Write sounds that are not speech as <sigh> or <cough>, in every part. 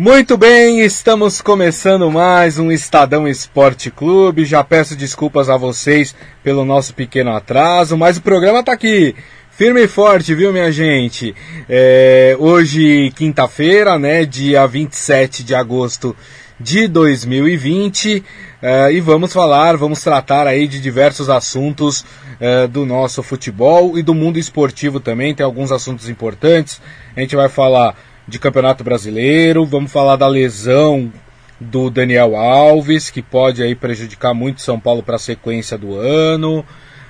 Muito bem, estamos começando mais um Estadão Esporte Clube. Já peço desculpas a vocês pelo nosso pequeno atraso, mas o programa está aqui. Firme e forte, viu, minha gente? É, hoje, quinta-feira, né, dia 27 de agosto de 2020, é, e vamos falar, vamos tratar aí de diversos assuntos é, do nosso futebol e do mundo esportivo também. Tem alguns assuntos importantes. A gente vai falar de Campeonato Brasileiro, vamos falar da lesão do Daniel Alves, que pode aí prejudicar muito São Paulo para a sequência do ano.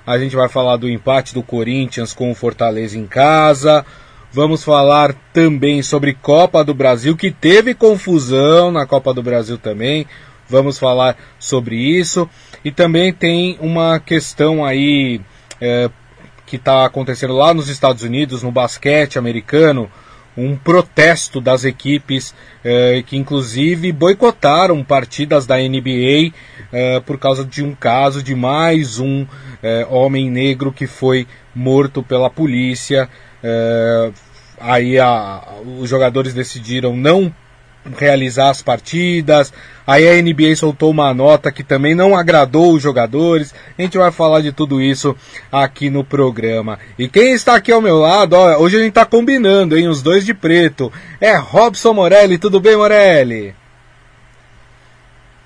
A gente vai falar do empate do Corinthians com o Fortaleza em casa. Vamos falar também sobre Copa do Brasil, que teve confusão na Copa do Brasil também. Vamos falar sobre isso. E também tem uma questão aí é, que está acontecendo lá nos Estados Unidos, no basquete americano um protesto das equipes eh, que inclusive boicotaram partidas da NBA eh, por causa de um caso de mais um eh, homem negro que foi morto pela polícia. aí a, os jogadores decidiram não realizar as partidas. Aí a NBA soltou uma nota que também não agradou os jogadores. A gente vai falar de tudo isso aqui no programa. E quem está aqui ao meu lado, ó, hoje a gente está combinando, hein? Os dois de preto. É Robson Morelli. Tudo bem, Morelli?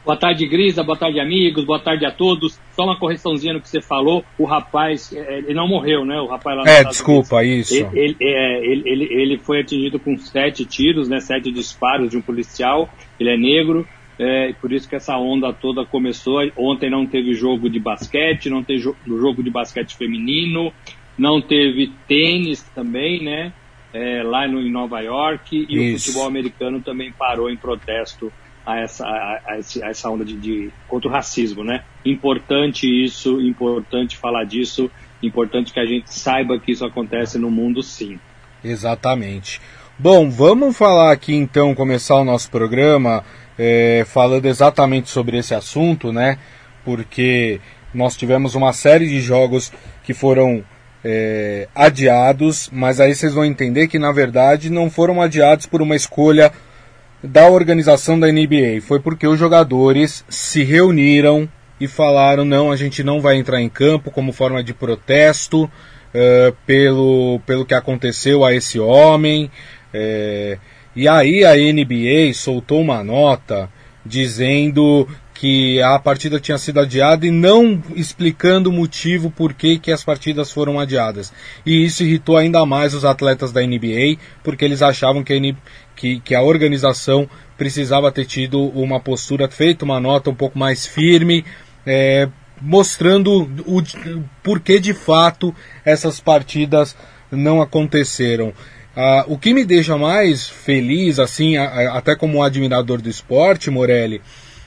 Boa tarde, Grisa. Boa tarde, amigos. Boa tarde a todos. Só uma correçãozinha no que você falou. O rapaz, é, ele não morreu, né? O rapaz lá É, desculpa, Unidos. isso. Ele, é, ele, ele, ele, foi atingido com sete tiros, né? Sete disparos de um policial. Ele é negro. É, por isso que essa onda toda começou. Ontem não teve jogo de basquete, não teve jogo de basquete feminino, não teve tênis também, né? É, lá no, em Nova York. E isso. o futebol americano também parou em protesto a essa, a, a, essa onda de, de, contra o racismo, né? Importante isso, importante falar disso, importante que a gente saiba que isso acontece no mundo sim. Exatamente. Bom, vamos falar aqui então, começar o nosso programa é, falando exatamente sobre esse assunto, né? Porque nós tivemos uma série de jogos que foram é, adiados, mas aí vocês vão entender que na verdade não foram adiados por uma escolha da organização da NBA. Foi porque os jogadores se reuniram e falaram: não, a gente não vai entrar em campo como forma de protesto uh, pelo, pelo que aconteceu a esse homem. Uh, e aí a NBA soltou uma nota dizendo que a partida tinha sido adiada e não explicando o motivo por que, que as partidas foram adiadas. E isso irritou ainda mais os atletas da NBA, porque eles achavam que que, que a organização precisava ter tido uma postura, feito uma nota um pouco mais firme, é, mostrando o, o porquê de fato essas partidas não aconteceram. Ah, o que me deixa mais feliz, assim, a, a, até como admirador do esporte, Morelli,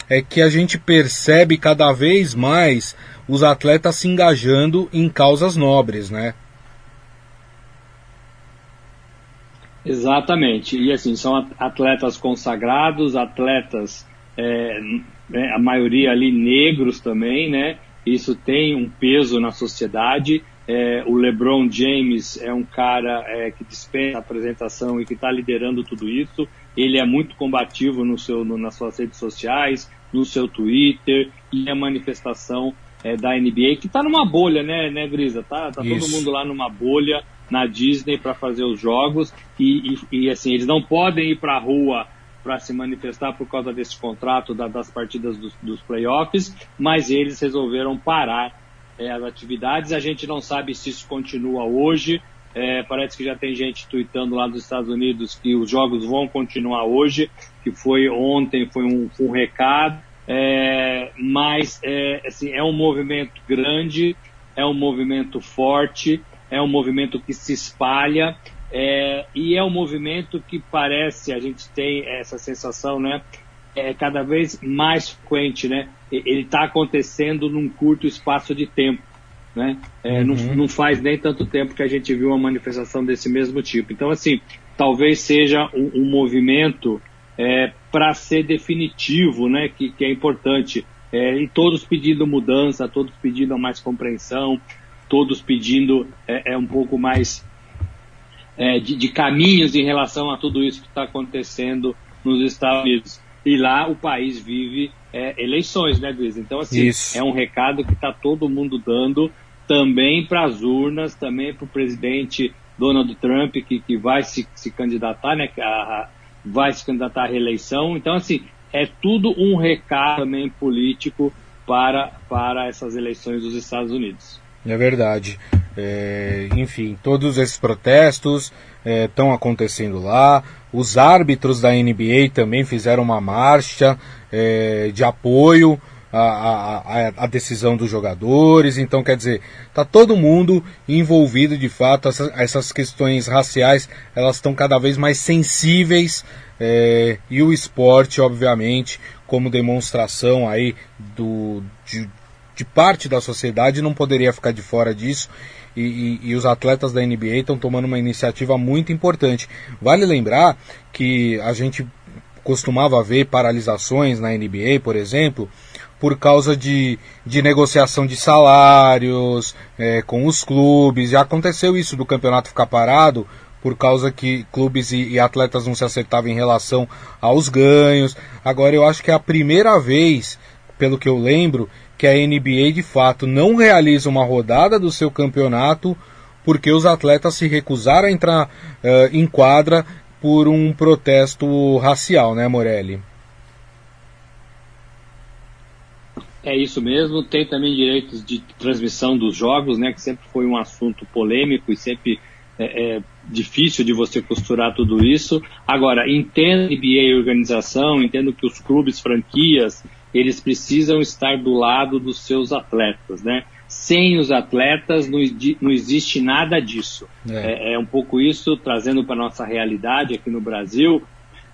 é que a gente percebe cada vez mais os atletas se engajando em causas nobres, né? Exatamente. E assim, são atletas consagrados, atletas, é, né, a maioria ali negros também, né? Isso tem um peso na sociedade. É, o LeBron James é um cara é, que dispensa a apresentação e que está liderando tudo isso. Ele é muito combativo no seu, no, nas suas redes sociais, no seu Twitter e a manifestação é, da NBA que está numa bolha, né, né, Grisa? Tá, tá todo mundo lá numa bolha na Disney para fazer os jogos e, e, e, assim eles não podem ir para a rua para se manifestar por causa desse contrato da, das partidas dos, dos, playoffs, mas eles resolveram parar é, as atividades. A gente não sabe se isso continua hoje. É, parece que já tem gente tweetando lá dos Estados Unidos que os jogos vão continuar hoje, que foi ontem, foi um, um recado. É, mas é, assim, é um movimento grande, é um movimento forte é um movimento que se espalha é, e é um movimento que parece, a gente tem essa sensação, né? É cada vez mais frequente, né? Ele está acontecendo num curto espaço de tempo, né? É, uhum. não, não, faz nem tanto tempo que a gente viu uma manifestação desse mesmo tipo. Então, assim, talvez seja um, um movimento é, para ser definitivo, né? Que, que é importante. É, e todos pedindo mudança, todos pedindo mais compreensão, todos pedindo é, é um pouco mais é, de, de, caminhos em relação a tudo isso que está acontecendo nos Estados Unidos. E lá o país vive é, eleições, né, Luiz? Então, assim, Isso. é um recado que está todo mundo dando também para as urnas, também para o presidente Donald Trump, que, que vai se, se candidatar, né, a, vai se candidatar à reeleição. Então, assim, é tudo um recado também político para, para essas eleições dos Estados Unidos. É verdade. É, enfim, todos esses protestos estão é, acontecendo lá. Os árbitros da NBA também fizeram uma marcha é, de apoio à, à, à, decisão dos jogadores. Então, quer dizer, está todo mundo envolvido de fato. Essas, essas questões raciais elas estão cada vez mais sensíveis. É, e o esporte, obviamente, como demonstração aí do, de, de parte da sociedade não poderia ficar de fora disso. E, e, e, os atletas da NBA estão tomando uma iniciativa muito importante. Vale lembrar que a gente costumava ver paralisações na NBA, por exemplo, por causa de, de negociação de salários é, com os clubes. Já aconteceu isso do campeonato ficar parado por causa que clubes e, e atletas não se acertavam em relação aos ganhos. Agora eu acho que é a primeira vez, pelo que eu lembro, que a NBA de fato não realiza uma rodada do seu campeonato porque os atletas se recusaram a entrar uh, em quadra por um protesto racial, né, Morelli? É isso mesmo. Tem também direitos de transmissão dos jogos, né, que sempre foi um assunto polêmico e sempre é, é difícil de você costurar tudo isso. Agora, entendo a NBA organização, entendo que os clubes, franquias, eles precisam estar do lado dos seus atletas, né? Sem os atletas não, não existe nada disso. É. É, é um pouco isso, trazendo para nossa realidade aqui no Brasil,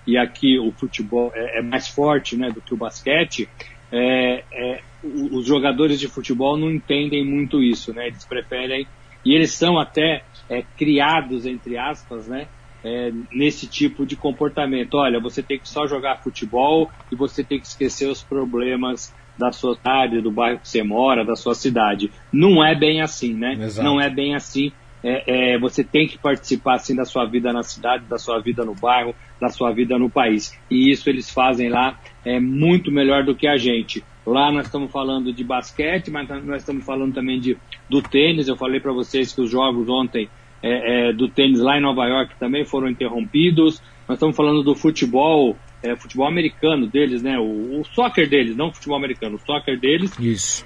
e aqui o futebol é, é mais forte né, do que o basquete, é, é, os jogadores de futebol não entendem muito isso, né? Eles preferem, e eles são até é, criados, entre aspas, né? É, nesse tipo de comportamento. Olha, você tem que só jogar futebol e você tem que esquecer os problemas da sua cidade, do bairro que você mora, da sua cidade. Não é bem assim, né? Exato. Não é bem assim. É, é, você tem que participar assim da sua vida na cidade, da sua vida no bairro, da sua vida no país. E isso eles fazem lá é muito melhor do que a gente. Lá nós estamos falando de basquete, mas nós estamos falando também de, do tênis. Eu falei para vocês que os jogos ontem é, é, do tênis lá em Nova York também foram interrompidos. Nós estamos falando do futebol, é, futebol americano deles, né? O, o, soccer deles, não o futebol americano, o soccer deles. Isso.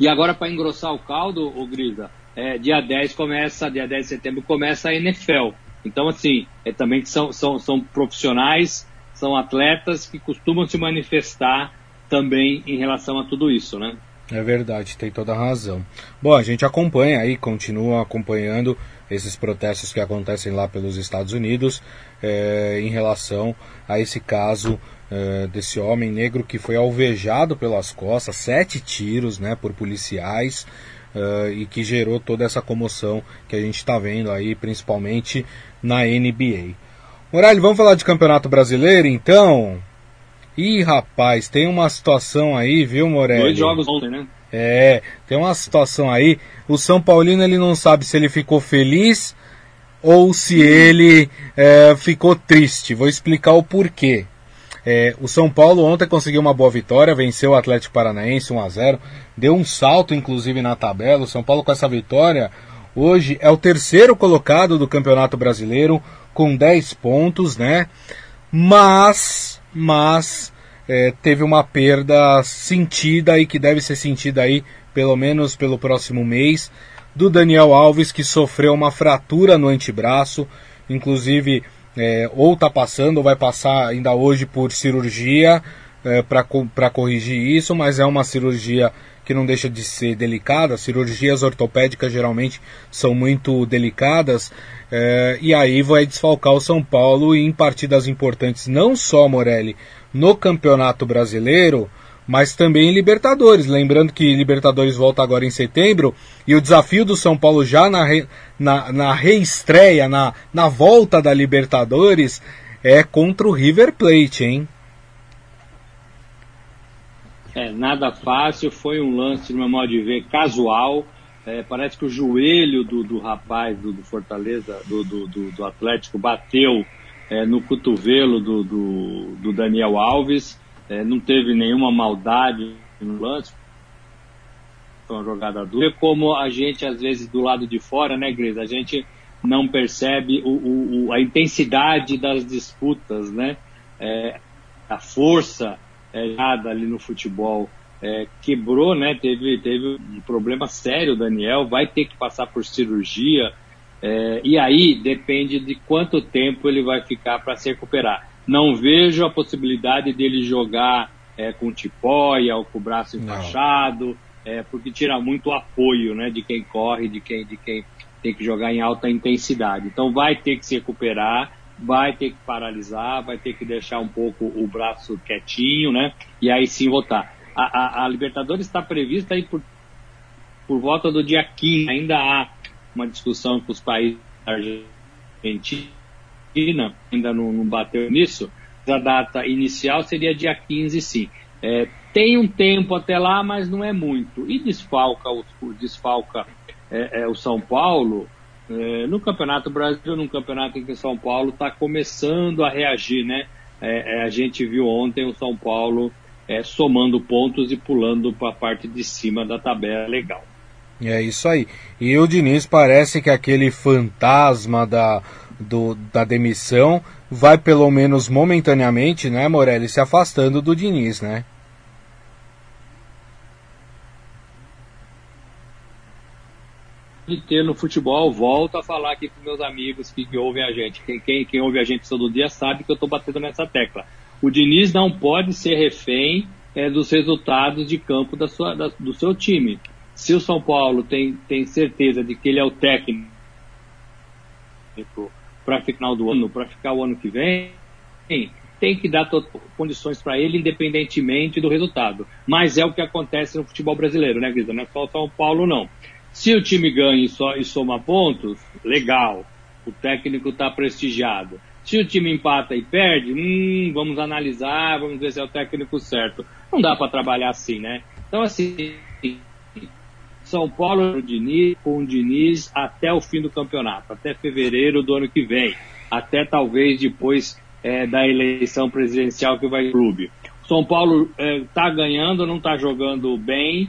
E agora, para engrossar o caldo, o Grisa, é, dia 10 começa, dia 10 de setembro começa a NFL. Então, assim, é, também são, são, são profissionais, são atletas que costumam se manifestar também em relação a tudo isso, né? É verdade, tem toda a razão. Bom, a gente acompanha aí, continua acompanhando esses protestos que acontecem lá pelos Estados Unidos é, em relação a esse caso é, desse homem negro que foi alvejado pelas costas, sete tiros né, por policiais é, e que gerou toda essa comoção que a gente está vendo aí, principalmente na NBA. Morales, vamos falar de Campeonato Brasileiro então? Ih, rapaz, tem uma situação aí, viu, Morelli? Dois jogos ontem, né? É, tem uma situação aí. O São Paulino ele não sabe se ele ficou feliz ou se ele é, ficou triste. Vou explicar o porquê. É, o São Paulo ontem conseguiu uma boa vitória, venceu o Atlético Paranaense 1 a 0 deu um salto inclusive na tabela. O São Paulo com essa vitória hoje é o terceiro colocado do Campeonato Brasileiro com 10 pontos, né? Mas, mas é, teve uma perda sentida e que deve ser sentida aí pelo menos pelo próximo mês do Daniel Alves que sofreu uma fratura no antebraço, inclusive é, ou está passando ou vai passar ainda hoje por cirurgia é, para corrigir isso, mas é uma cirurgia que não deixa de ser delicada. Cirurgias ortopédicas geralmente são muito delicadas é, e aí vai desfalcar o São Paulo em partidas importantes, não só Morelli no Campeonato Brasileiro, mas também em Libertadores. Lembrando que Libertadores volta agora em setembro e o desafio do São Paulo já na, re, na, na reestreia, na, na volta da Libertadores, é contra o River Plate, hein? É, nada fácil, foi um lance, no meu modo de ver, casual. É, parece que o joelho do, do rapaz do, do Fortaleza, do, do, do, Atlético, bateu é, no cotovelo do, do, do Daniel Alves, é, não teve nenhuma maldade no lance, foi uma jogada dura. Como a gente, às vezes, do lado de fora, né, Gris, a gente não percebe o, o, a intensidade das disputas, né? É, a força é, ali no futebol é, quebrou, né? Teve, teve um problema sério, Daniel, vai ter que passar por cirurgia. É, e aí depende de quanto tempo ele vai ficar para se recuperar. Não vejo a possibilidade dele jogar é, com tipóia ou com o braço enfaixado, é, porque tira muito apoio né, de quem corre, de quem, de quem tem que jogar em alta intensidade. Então vai ter que se recuperar, vai ter que paralisar, vai ter que deixar um pouco o braço quietinho, né? E aí sim voltar. A, a, a Libertadores está prevista aí por, por volta do dia 15. Ainda há uma discussão com os países da Argentina, ainda não, não bateu nisso. A data inicial seria dia 15, sim. É, tem um tempo até lá, mas não é muito. E desfalca, o, desfalca é, é, o São Paulo é, no Campeonato Brasileiro, num campeonato em que o São Paulo está começando a reagir, né? É, é, a gente viu ontem o São Paulo somando pontos e pulando para a parte de cima da tabela legal. É isso aí. E o Diniz parece que aquele fantasma da, do, da demissão vai pelo menos momentaneamente, né, Morelli, se afastando do Diniz, né? de ter no futebol, volto a falar aqui com meus amigos que, que ouvem a gente. Quem, quem, quem ouve a gente todo dia sabe que eu estou batendo nessa tecla. O Diniz não pode ser refém é, dos resultados de campo da sua, da, do seu time. Se o São Paulo tem, tem certeza de que ele é o técnico para final do ano, para ficar o ano que vem, tem que dar condições para ele, independentemente do resultado. Mas é o que acontece no futebol brasileiro, né, Grisa? Não é só o São Paulo, não. Se o time ganha e, e soma pontos, legal. O técnico está prestigiado. Se o time empata e perde, hum, vamos analisar, vamos ver se é o técnico certo. Não dá para trabalhar assim, né? Então, assim, São Paulo Diniz, com o Diniz até o fim do campeonato, até fevereiro do ano que vem, até talvez depois é, da eleição presidencial que vai clube. São Paulo está é, ganhando, não está jogando bem,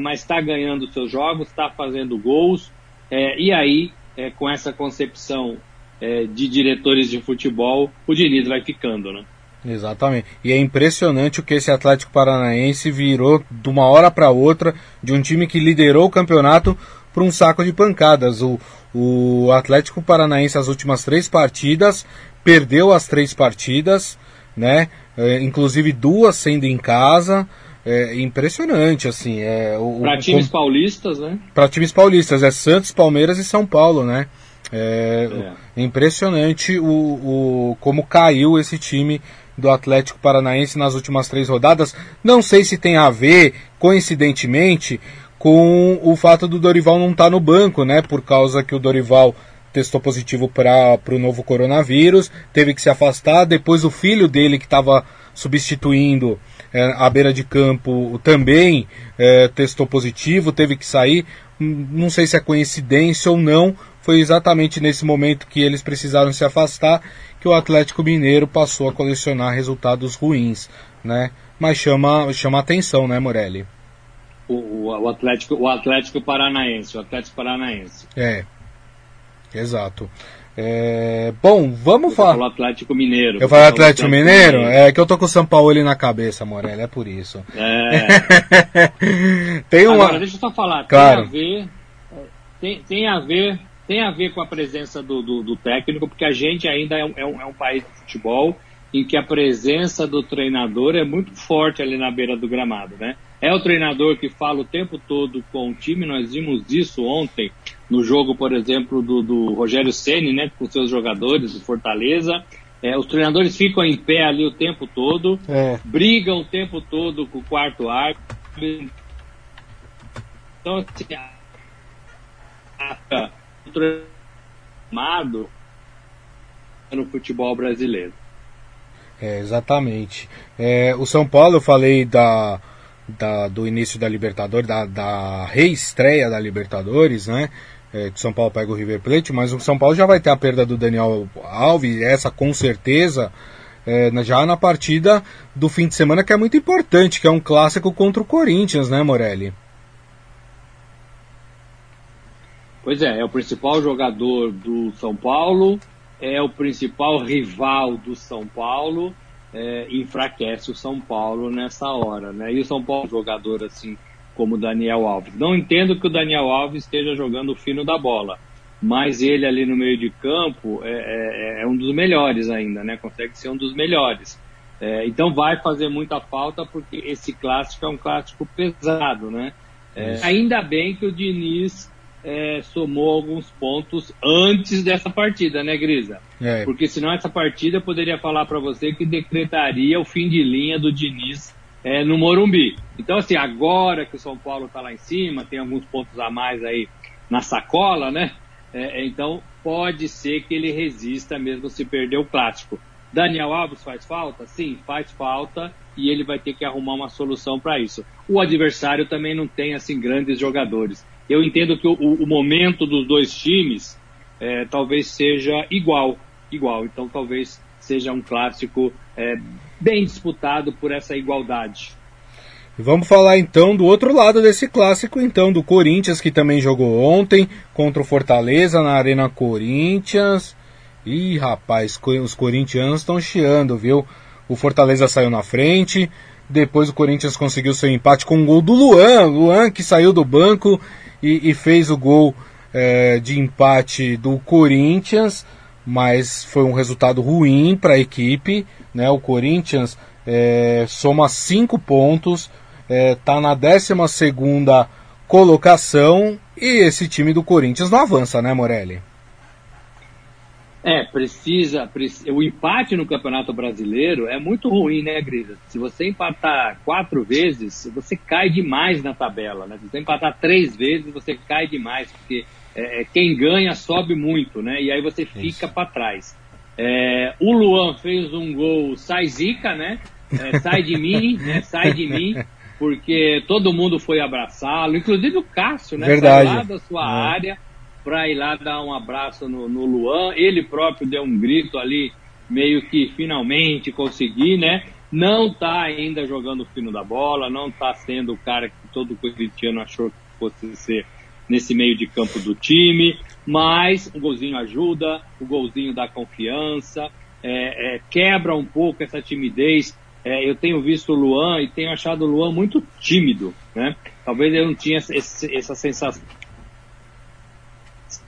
mas está ganhando seus jogos, está fazendo gols, é, e aí, é, com essa concepção é, de diretores de futebol, o Diniz vai ficando, né? Exatamente. E é impressionante o que esse Atlético Paranaense virou de uma hora para outra de um time que liderou o campeonato para um saco de pancadas. O, o Atlético Paranaense, as últimas três partidas, perdeu as três partidas, né? É, inclusive duas sendo em casa é impressionante, assim. É, para times paulistas, né? Para times paulistas, é Santos, Palmeiras e São Paulo, né? É, é. impressionante o, o, como caiu esse time do Atlético Paranaense nas últimas três rodadas. Não sei se tem a ver, coincidentemente, com o fato do Dorival não estar tá no banco, né? Por causa que o Dorival testou positivo para o novo coronavírus, teve que se afastar. Depois o filho dele que estava substituindo é, à beira de campo também é, testou positivo, teve que sair. Hum, não sei se é coincidência ou não, foi exatamente nesse momento que eles precisaram se afastar que o Atlético Mineiro passou a colecionar resultados ruins, né? Mas chama, chama atenção, né, Morelli? O, o, Atlético, o Atlético Paranaense, o Atlético Paranaense. É, exato. É, bom, vamos falar. Falou Atlético Mineiro. Eu falo Atlético, Atlético Mineiro? Mineiro? É que eu tô com o São Paulo ali na cabeça, Morelli, é por isso. É. <laughs> tem uma. Agora, deixa eu só falar. Claro. Tem a ver. Tem, tem a ver. Tem a ver com a presença do, do, do técnico, porque a gente ainda é um, é um, é um país de futebol em que a presença do treinador é muito forte ali na beira do gramado, né? É o treinador que fala o tempo todo com o time, nós vimos isso ontem no jogo, por exemplo, do, do Rogério Ceni, né, com seus jogadores do Fortaleza. É, os treinadores ficam em pé ali o tempo todo, é. brigam o tempo todo com o quarto árbitro. Então, assim, o treinado no futebol brasileiro. É, exatamente. É, o São Paulo, eu falei da, da, do início da Libertadores, da, da reestreia da Libertadores, né? é, que São Paulo pega o River Plate, mas o São Paulo já vai ter a perda do Daniel Alves, essa com certeza, é, já na partida do fim de semana, que é muito importante, que é um clássico contra o Corinthians, né, Morelli? Pois é, é o principal jogador do São Paulo, é o principal rival do São Paulo, é, enfraquece o São Paulo nessa hora, né? E o São Paulo, jogador assim como o Daniel Alves. Não entendo que o Daniel Alves esteja jogando o fino da bola, mas ele ali no meio de campo é, é, é um dos melhores ainda, né? Consegue ser um dos melhores. É, então vai fazer muita falta porque esse clássico é um clássico pesado, né? É, ainda bem que o Diniz é, somou alguns pontos antes dessa partida, né, Grisa? É. Porque senão essa partida eu poderia falar para você que decretaria o fim de linha do Diniz é, no Morumbi. Então, assim, agora que o São Paulo está lá em cima, tem alguns pontos a mais aí na sacola, né? É, é, então, pode ser que ele resista mesmo se perder o clássico. Daniel Alves faz falta? Sim, faz falta e ele vai ter que arrumar uma solução para isso. O adversário também não tem assim grandes jogadores. Eu entendo que o, o momento dos dois times é, talvez seja igual, igual. Então talvez seja um clássico é, bem disputado por essa igualdade. Vamos falar então do outro lado desse clássico, então, do Corinthians, que também jogou ontem contra o Fortaleza na Arena Corinthians. Ih, rapaz, os corintianos estão chiando, viu? O Fortaleza saiu na frente, depois o Corinthians conseguiu seu empate com um gol do Luan, Luan que saiu do banco e, e fez o gol é, de empate do Corinthians, mas foi um resultado ruim para a equipe. Né? O Corinthians é, soma cinco pontos, está é, tá na 12 colocação e esse time do Corinthians não avança, né, Morelli? É, precisa, precisa, O empate no Campeonato Brasileiro é muito ruim, né, Grisa? Se você empatar quatro vezes, você cai demais na tabela, né? Se você empatar três vezes, você cai demais, porque é, é quem ganha sobe muito, né? E aí você fica para trás. É, o Luan fez um gol sai zica, né? É, sai de mim, <laughs> né? Sai de mim, porque todo mundo foi abraçá-lo, inclusive o Cássio, né? Verdade. Lá da sua é. área para ir lá dar um abraço no, no Luan. Ele próprio deu um grito ali, meio que finalmente consegui, né? Não está ainda jogando o fino da bola, não está sendo o cara que todo corintiano achou que fosse ser nesse meio de campo do time, mas o golzinho ajuda, o golzinho dá confiança, é, é, quebra um pouco essa timidez. É, eu tenho visto o Luan e tenho achado o Luan muito tímido, né? Talvez eu não tinha esse, essa sensação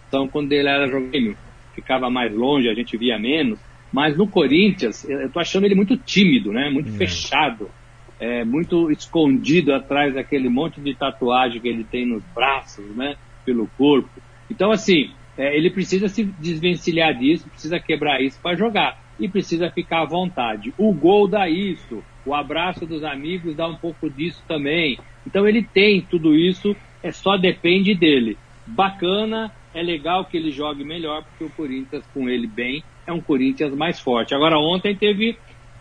então, quando ele era jogador, ficava mais longe, a gente via menos. Mas no Corinthians, eu tô achando ele muito tímido, né? Muito é. fechado, é, muito escondido atrás daquele monte de tatuagem que ele tem nos braços, né? Pelo corpo. Então, assim, é, ele precisa se desvencilhar disso, precisa quebrar isso para jogar. E precisa ficar à vontade. O gol dá isso, o abraço dos amigos dá um pouco disso também. Então ele tem tudo isso, é só depende dele. Bacana, é legal que ele jogue melhor, porque o Corinthians, com ele bem, é um Corinthians mais forte. Agora, ontem teve,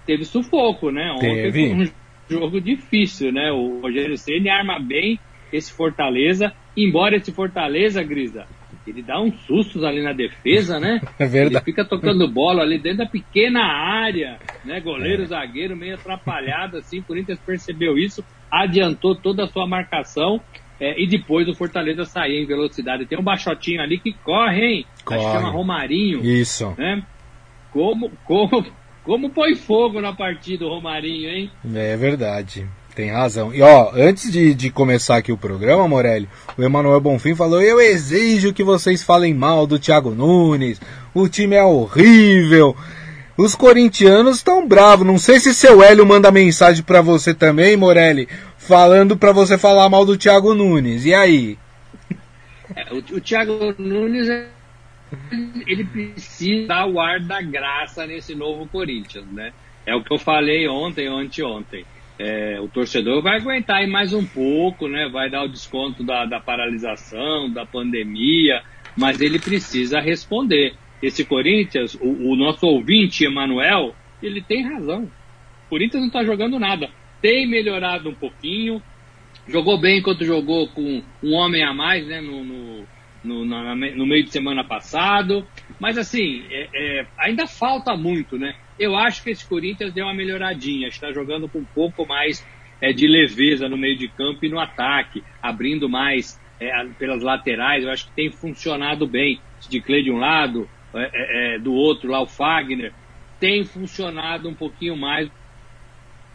teve sufoco, né? Ontem teve. foi um jogo difícil, né? O Rogério Ceni arma bem esse Fortaleza, embora esse Fortaleza, Grisa, ele dá uns sustos ali na defesa, né? <laughs> É verdade. Ele fica tocando bola ali dentro da pequena área, né? Goleiro, é. zagueiro, meio atrapalhado assim. O Corinthians percebeu isso, adiantou toda a sua marcação é, e depois o Fortaleza sair em velocidade. Tem um baixotinho ali que corre, hein? Corre. Acho que chama Romarinho. Isso. Né? Como, como, como põe fogo na partida o Romarinho, hein? É verdade. Tem razão. E ó, antes de, de começar aqui o programa, Morelli, o Emanuel Bonfim falou: Eu exijo que vocês falem mal do Thiago Nunes. O time é horrível. Os corintianos estão bravos. Não sei se seu Hélio manda mensagem para você também, Morelli, falando para você falar mal do Thiago Nunes. E aí? É, o, o Thiago Nunes ele precisa dar o ar da graça nesse novo Corinthians, né? É o que eu falei ontem anteontem. É, o torcedor vai aguentar aí mais um pouco, né? Vai dar o desconto da, da paralisação, da pandemia, mas ele precisa responder esse Corinthians, o, o nosso ouvinte, Emanuel, ele tem razão. O Corinthians não está jogando nada. Tem melhorado um pouquinho, jogou bem enquanto jogou com um homem a mais né, no, no, no, na, no meio de semana passado. Mas assim, é, é, ainda falta muito, né? Eu acho que esse Corinthians deu uma melhoradinha, está jogando com um pouco mais é, de leveza no meio de campo e no ataque, abrindo mais é, pelas laterais. Eu acho que tem funcionado bem. De Clay de um lado, é, é, é, do outro lá o Fagner, tem funcionado um pouquinho mais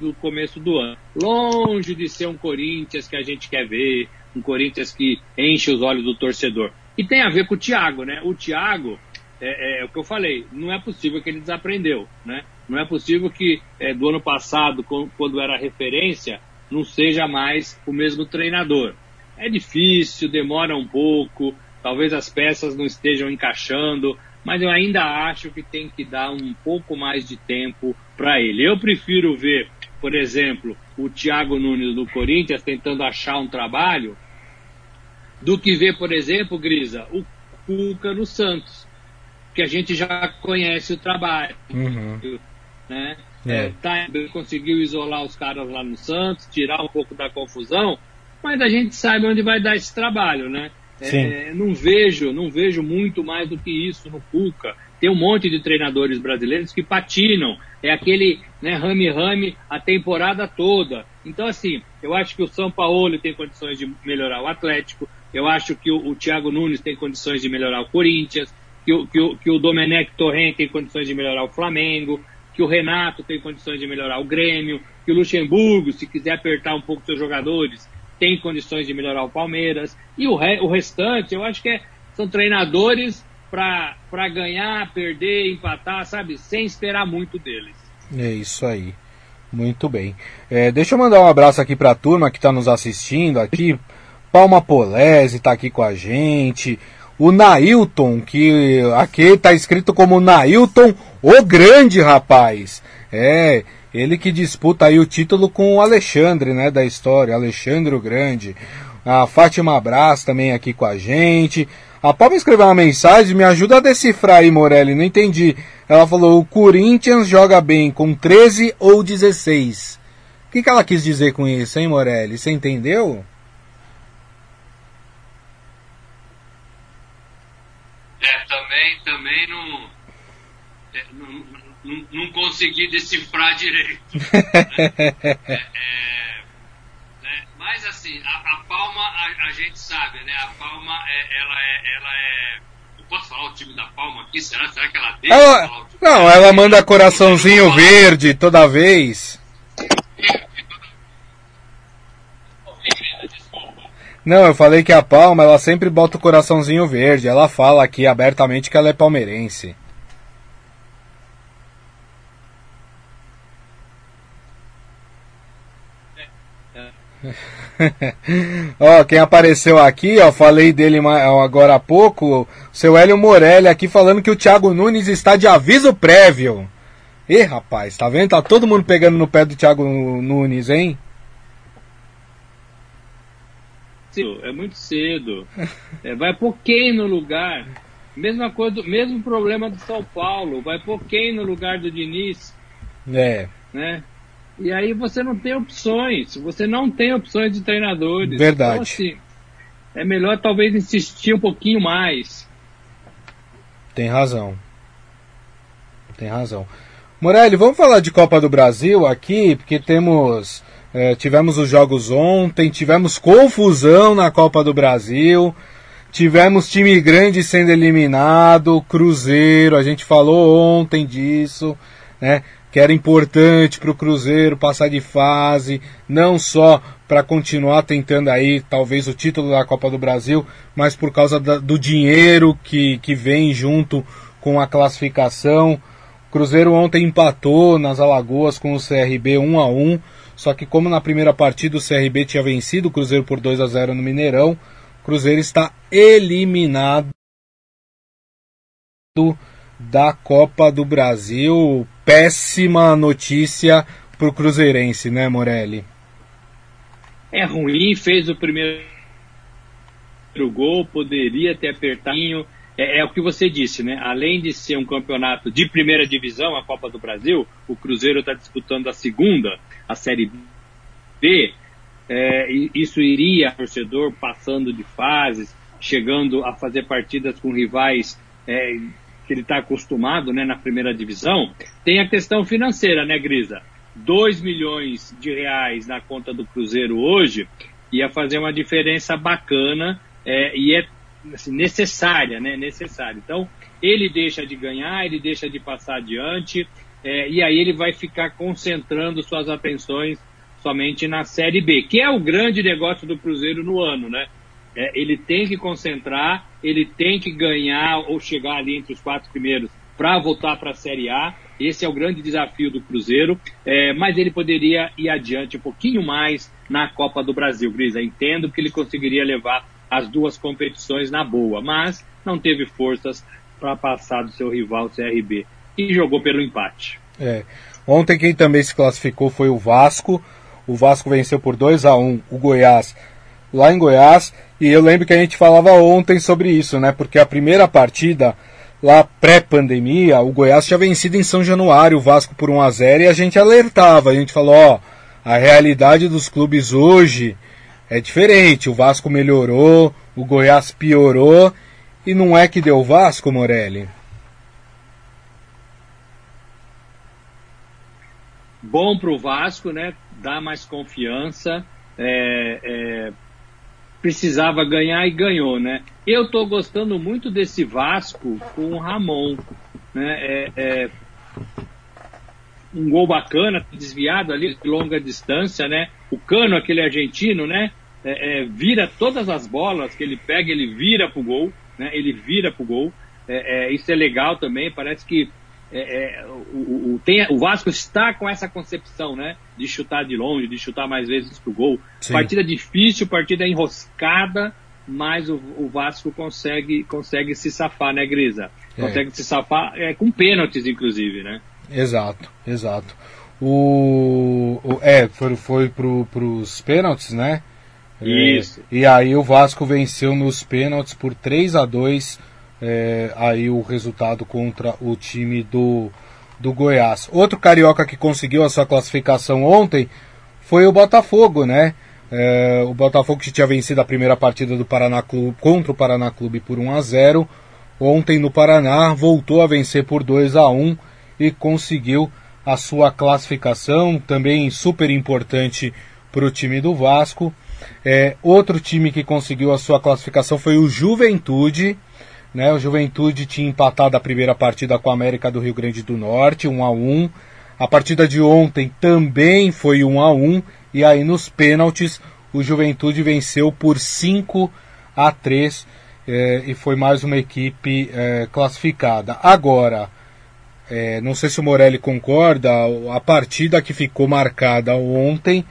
do começo do ano. Longe de ser um Corinthians que a gente quer ver, um Corinthians que enche os olhos do torcedor. E tem a ver com o Thiago, né? O Thiago, é, é, é o que eu falei, não é possível que ele desaprendeu, né? Não é possível que é, do ano passado, quando era referência, não seja mais o mesmo treinador. É difícil, demora um pouco, talvez as peças não estejam encaixando, mas eu ainda acho que tem que dar um pouco mais de tempo para ele. Eu prefiro ver, por exemplo, o Thiago Nunes do Corinthians tentando achar um trabalho do que ver, por exemplo, Grisa, o Cuca no Santos, que a gente já conhece o trabalho. Uhum. Né? É. É, tá, conseguiu isolar os caras lá no Santos, tirar um pouco da confusão, mas a gente sabe onde vai dar esse trabalho, né? É, não vejo, não vejo muito mais do que isso no Cuca. Tem um monte de treinadores brasileiros que patinam. É aquele né, rame-rame a temporada toda. Então, assim, eu acho que o São Paulo tem condições de melhorar o Atlético. Eu acho que o, o Thiago Nunes tem condições de melhorar o Corinthians. Que o, que o, que o Domenech Torrent tem condições de melhorar o Flamengo. Que o Renato tem condições de melhorar o Grêmio. Que o Luxemburgo, se quiser apertar um pouco seus jogadores, tem condições de melhorar o Palmeiras. E o, re, o restante, eu acho que é, são treinadores para ganhar, perder, empatar, sabe? Sem esperar muito deles. É isso aí. Muito bem. É, deixa eu mandar um abraço aqui para a turma que está nos assistindo aqui. Palma Polese está aqui com a gente. O Nailton, que aqui está escrito como Nailton o Grande, rapaz. É, ele que disputa aí o título com o Alexandre, né, da história, Alexandre o Grande. A Fátima Brás também aqui com a gente. A Palma escreveu uma mensagem, me ajuda a decifrar aí, Morelli, não entendi. Ela falou, o Corinthians joga bem com 13 ou 16. O que, que ela quis dizer com isso, hein, Morelli? Você entendeu? É, também, também não, é, não, não, não consegui decifrar direito. <laughs> É, é, né? Mas assim, a, a Palma, a, a, gente sabe, né? A Palma, é, ela é, ela é eu posso falar o time da Palma aqui? Será, será que ela deixa ela, falar o time Não, ela manda coraçãozinho verde toda vez. Não, eu falei que a Palma, ela sempre bota o coraçãozinho verde. Ela fala aqui abertamente que ela é palmeirense. <laughs> ó, quem apareceu aqui, ó, falei dele agora há pouco, seu Hélio Morelli aqui falando que o Thiago Nunes está de aviso prévio. Ih, rapaz, tá vendo? Tá todo mundo pegando no pé do Thiago Nunes, hein? É muito cedo. É, vai pôr quem no lugar? Mesma coisa, mesmo problema do São Paulo. Vai pôr quem no lugar do Diniz? É. Né? E aí você não tem opções, você não tem opções de treinadores. Verdade. Então, assim, é melhor talvez insistir um pouquinho mais. Tem razão. Tem razão. Morelli, vamos falar de Copa do Brasil aqui, porque temos. É, tivemos os jogos ontem, tivemos confusão na Copa do Brasil, tivemos time grande sendo eliminado, Cruzeiro, a gente falou ontem disso, né? Que era importante para o Cruzeiro passar de fase, não só para continuar tentando aí talvez o título da Copa do Brasil, mas por causa da, do dinheiro que, que vem junto com a classificação. O Cruzeiro ontem empatou nas Alagoas com o CRB 1 a 1, só que como na primeira partida o CRB tinha vencido o Cruzeiro por 2 a 0 no Mineirão, o Cruzeiro está eliminado da Copa do Brasil. Péssima notícia para o Cruzeirense, né, Morelli? É ruim, fez o primeiro gol, poderia ter apertadinho. É, é, o que você disse, né? Além de ser um campeonato de primeira divisão, a Copa do Brasil, o Cruzeiro está disputando a segunda, a Série B. É, isso iria torcedor passando de fases, chegando a fazer partidas com rivais é, que ele está acostumado né, na primeira divisão, tem a questão financeira, né, Grisa? 2 milhões de reais na conta do Cruzeiro hoje ia fazer uma diferença bacana é, e é assim, necessária, né? Necessária. Então, ele deixa de ganhar, ele deixa de passar adiante, é, e aí ele vai ficar concentrando suas atenções somente na Série B, que é o grande negócio do Cruzeiro no ano, né? É, ele tem que concentrar, ele tem que ganhar ou chegar ali entre os quatro primeiros para voltar para a Série A. Esse é o grande desafio do Cruzeiro, é, mas ele poderia ir adiante um pouquinho mais na Copa do Brasil, Grisa. Entendo que ele conseguiria levar as duas competições na boa, mas não teve forças para passar do seu rival CRB e jogou pelo empate. É. Ontem quem também se classificou foi o Vasco. O Vasco venceu por 2 a 1 o Goiás lá em Goiás. E eu lembro que a gente falava ontem sobre isso, né? Porque a primeira partida, lá pré-pandemia, o Goiás tinha vencido em São Januário o Vasco por 1 a 0 e a gente alertava, a gente falou, ó, a realidade dos clubes hoje é diferente. O Vasco melhorou, o Goiás piorou e não é que deu Vasco, Morelli. Bom para o Vasco, né? Dá mais confiança. É, é, precisava ganhar e ganhou, né? Eu estou gostando muito desse Vasco com o Ramon, né? É, é, um gol bacana, desviado ali de longa distância, né? O Cano, aquele argentino, né? é, é, vira todas as bolas que ele pega, ele vira pro gol, né? Ele vira pro gol. É, é isso é legal também. Parece que é, é, o, o, tem, o, Vasco está com essa concepção, né? De chutar de longe, de chutar mais vezes pro gol. Sim. Partida difícil, partida enroscada, mas o, o, Vasco consegue, consegue se safar, né, Grisa? Consegue se safar com pênaltis, inclusive, né? Exato, exato. O, o é, foi, foi pro, pros pênaltis, né? É, Isso. É, e aí o Vasco venceu nos pênaltis por 3 a 2 é, aí o resultado contra o time do, do Goiás. Outro carioca que conseguiu a sua classificação ontem foi o Botafogo, né? É, o Botafogo que tinha vencido a primeira partida do Paraná Clube, contra o Paraná Clube por 1 a 0 ontem no Paraná voltou a vencer por 2 a 1 e conseguiu a sua classificação, também super importante para o time do Vasco. É, outro time que conseguiu a sua classificação foi o Juventude. Né? O Juventude tinha empatado a primeira partida com a América do Rio Grande do Norte, 1 a 1 A partida de ontem também foi 1 a 1 E aí nos pênaltis o Juventude venceu por 5 a 3 é, e foi mais uma equipe é, classificada. Agora, é, não sei se o Morelli concorda, a partida que ficou marcada ontem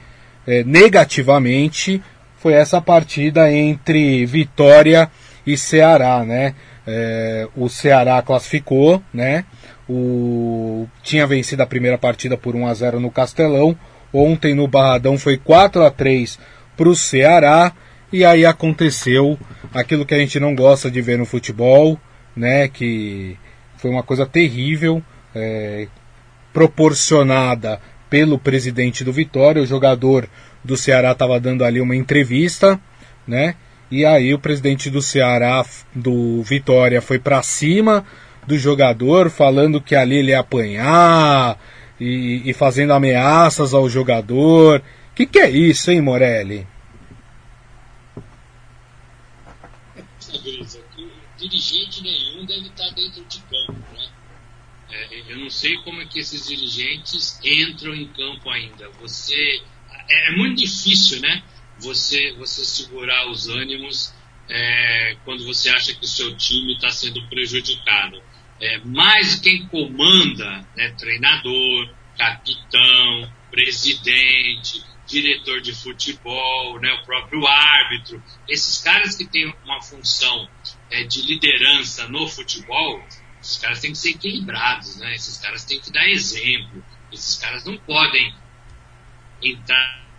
é, negativamente foi essa partida entre Vitória e Ceará, né? É, o Ceará classificou, né? O, tinha vencido a primeira partida por 1 a 0 no Castelão. Ontem no Barradão foi 4 a 3 para o Ceará. E aí aconteceu aquilo que a gente não gosta de ver no futebol, né? Que foi uma coisa terrível, é, proporcionada pelo presidente do Vitória. O jogador do Ceará estava dando ali uma entrevista, né? E aí o presidente do Ceará, do Vitória, foi para cima do jogador, falando que ali ele ia apanhar e, e fazendo ameaças ao jogador. O que, que é isso, hein, Morelli? dirigente nenhum deve estar dentro de campo, né? É, eu não sei como é que esses dirigentes entram em campo ainda. Você é, é muito difícil, né? Você, você segurar os ânimos é, quando você acha que o seu time está sendo prejudicado. É, mas quem comanda, né, treinador, capitão, presidente, diretor de futebol, né, o próprio árbitro, esses caras que têm uma função é, de liderança no futebol, esses caras têm que ser equilibrados, né? Esses caras têm que dar exemplo. Esses caras não podem entrar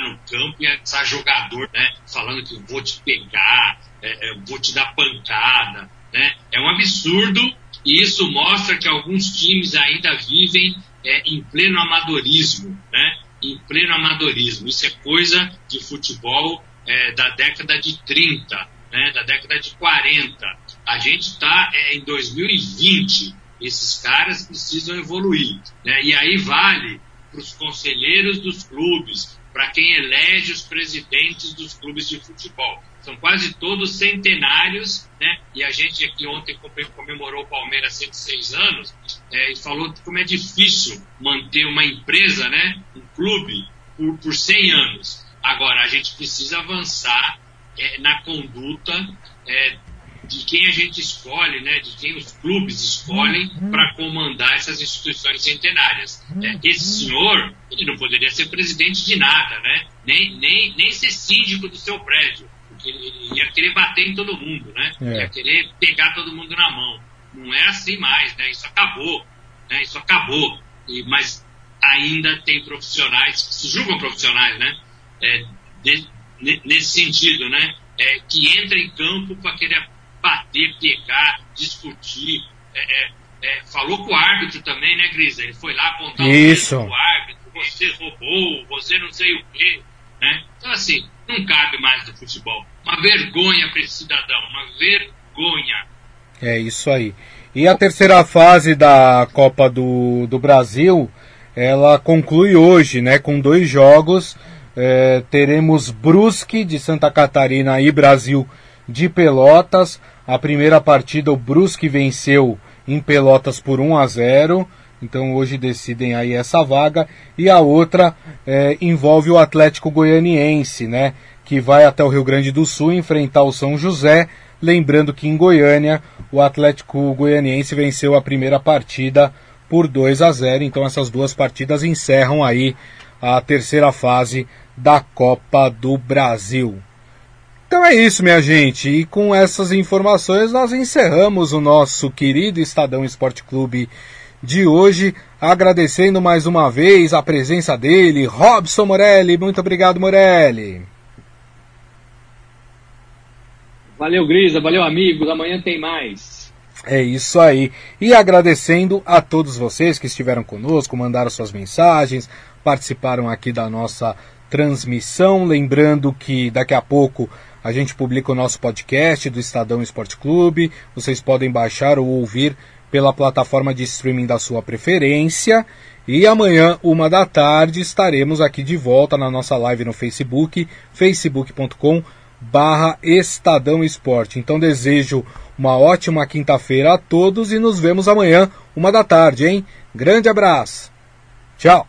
no campo e essa jogador, né, falando que vou te pegar, é, é, vou te dar pancada, né? É um absurdo e isso mostra que alguns times ainda vivem é, em pleno amadorismo, né? Em pleno amadorismo. Isso é coisa de futebol é, da década de 30, né, da década de 40. A gente está é, em 2020. Esses caras precisam evoluir. Né? E aí vale para os conselheiros dos clubes, para quem elege os presidentes dos clubes de futebol. São quase todos centenários, né? E a gente aqui ontem comemorou o Palmeiras 106 anos é, e falou como é difícil manter uma empresa, né? Um clube por, por 100 anos. Agora, a gente precisa avançar é, na conduta é, de quem a gente escolhe, né, de quem os clubes escolhem uhum. para comandar essas instituições centenárias. É, esse senhor, ele não poderia ser presidente de nada, né, nem, nem, nem ser síndico do seu prédio, porque ele ia querer bater em todo mundo, né, é. ia querer pegar todo mundo na mão. Não é assim mais, né, isso acabou, né, isso acabou. E, mas ainda tem profissionais que se julgam profissionais, né, é, de, nesse sentido, né, é, que entra em campo para querer bater, pegar, discutir. É, é, é, falou com o árbitro também, né, Grisa? Ele foi lá apontar Isso. o árbitro, você roubou, você não sei o quê. Né? Então, assim, não cabe mais no futebol. Uma vergonha para esse cidadão, uma vergonha. É isso aí. E a terceira fase da Copa do, do Brasil, ela conclui hoje, né, com dois jogos. É, teremos Brusque de Santa Catarina e Brasil de Pelotas. A primeira partida o Brusque venceu em Pelotas por 1 a 0. Então hoje decidem aí essa vaga. E a outra é, envolve o Atlético Goianiense, né? Que vai até o Rio Grande do Sul enfrentar o São José. Lembrando que em Goiânia o Atlético Goianiense venceu a primeira partida por 2 a 0. Então essas duas partidas encerram aí a terceira fase da Copa do Brasil. Então é isso, minha gente. E com essas informações nós encerramos o nosso querido Estadão Esporte Clube de hoje, agradecendo mais uma vez a presença dele, Robson Morelli. Muito obrigado, Morelli. Valeu, Grisa. Valeu, amigos. Amanhã tem mais. É isso aí. E agradecendo a todos vocês que estiveram conosco, mandaram suas mensagens, participaram aqui da nossa transmissão. Lembrando que daqui a pouco a gente publica o nosso podcast do Estadão Esporte Clube. Vocês podem baixar ou ouvir pela plataforma de streaming da sua preferência. E amanhã, uma da tarde, estaremos aqui de volta na nossa live no Facebook, facebook.com barra Estadão Esporte. Então desejo uma ótima quinta-feira a todos e nos vemos amanhã, uma da tarde, hein? Grande abraço. Tchau.